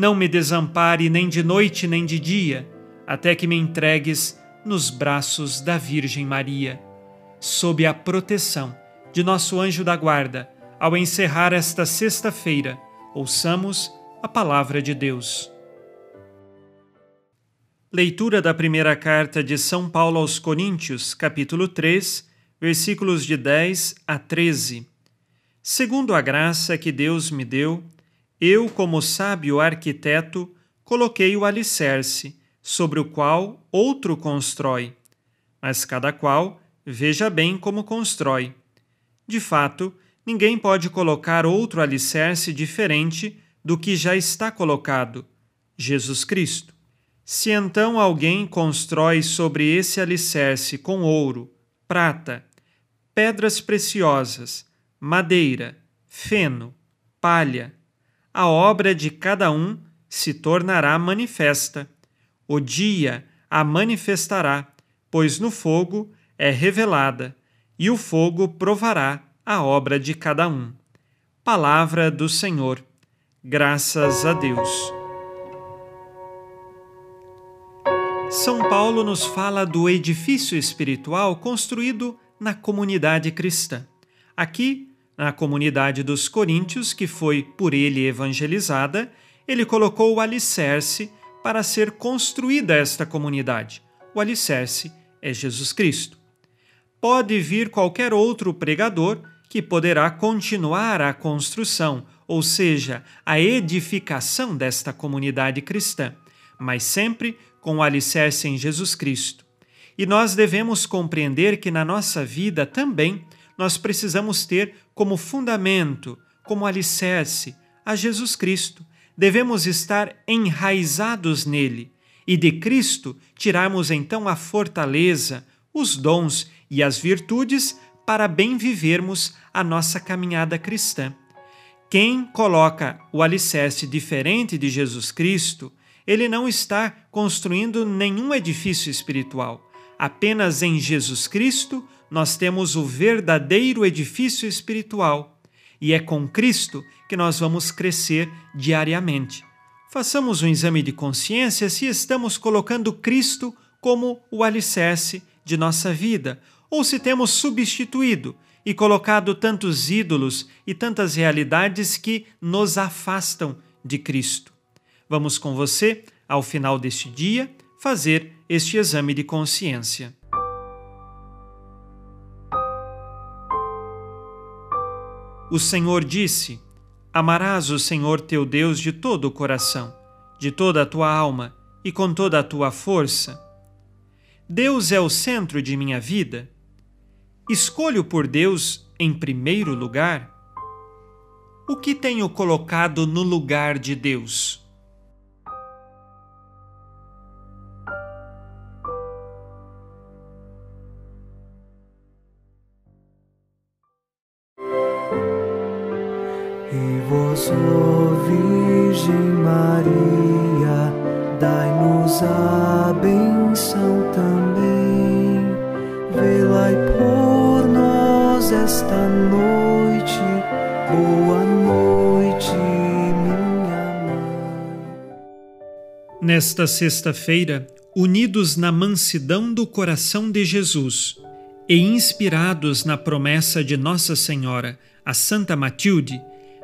não me desampare nem de noite nem de dia, até que me entregues nos braços da Virgem Maria. Sob a proteção de nosso anjo da guarda, ao encerrar esta sexta-feira, ouçamos a palavra de Deus. Leitura da primeira carta de São Paulo aos Coríntios, capítulo 3, versículos de 10 a 13. Segundo a graça que Deus me deu, eu, como sábio arquiteto, coloquei o alicerce, sobre o qual outro constrói. Mas cada qual veja bem como constrói. De fato, ninguém pode colocar outro alicerce diferente do que já está colocado, Jesus Cristo. Se então alguém constrói sobre esse alicerce com ouro, prata, pedras preciosas, madeira, feno, palha, a obra de cada um se tornará manifesta. O dia a manifestará, pois no fogo é revelada, e o fogo provará a obra de cada um. Palavra do Senhor. Graças a Deus. São Paulo nos fala do edifício espiritual construído na comunidade cristã. Aqui, na comunidade dos Coríntios, que foi por ele evangelizada, ele colocou o alicerce para ser construída esta comunidade. O alicerce é Jesus Cristo. Pode vir qualquer outro pregador que poderá continuar a construção, ou seja, a edificação desta comunidade cristã, mas sempre com o alicerce em Jesus Cristo. E nós devemos compreender que na nossa vida também nós precisamos ter como fundamento, como alicerce, a Jesus Cristo. Devemos estar enraizados nele e de Cristo tirarmos então a fortaleza, os dons e as virtudes para bem vivermos a nossa caminhada cristã. Quem coloca o alicerce diferente de Jesus Cristo ele não está construindo nenhum edifício espiritual. Apenas em Jesus Cristo nós temos o verdadeiro edifício espiritual. E é com Cristo que nós vamos crescer diariamente. Façamos um exame de consciência se estamos colocando Cristo como o alicerce de nossa vida, ou se temos substituído e colocado tantos ídolos e tantas realidades que nos afastam de Cristo. Vamos com você, ao final deste dia, fazer este exame de consciência. O Senhor disse: Amarás o Senhor teu Deus de todo o coração, de toda a tua alma e com toda a tua força. Deus é o centro de minha vida. Escolho por Deus em primeiro lugar. O que tenho colocado no lugar de Deus? E vós, ó Virgem Maria, dai-nos a benção também. Velai por nós esta noite, boa noite, minha mãe. Nesta sexta-feira, unidos na mansidão do coração de Jesus e inspirados na promessa de Nossa Senhora, a Santa Matilde,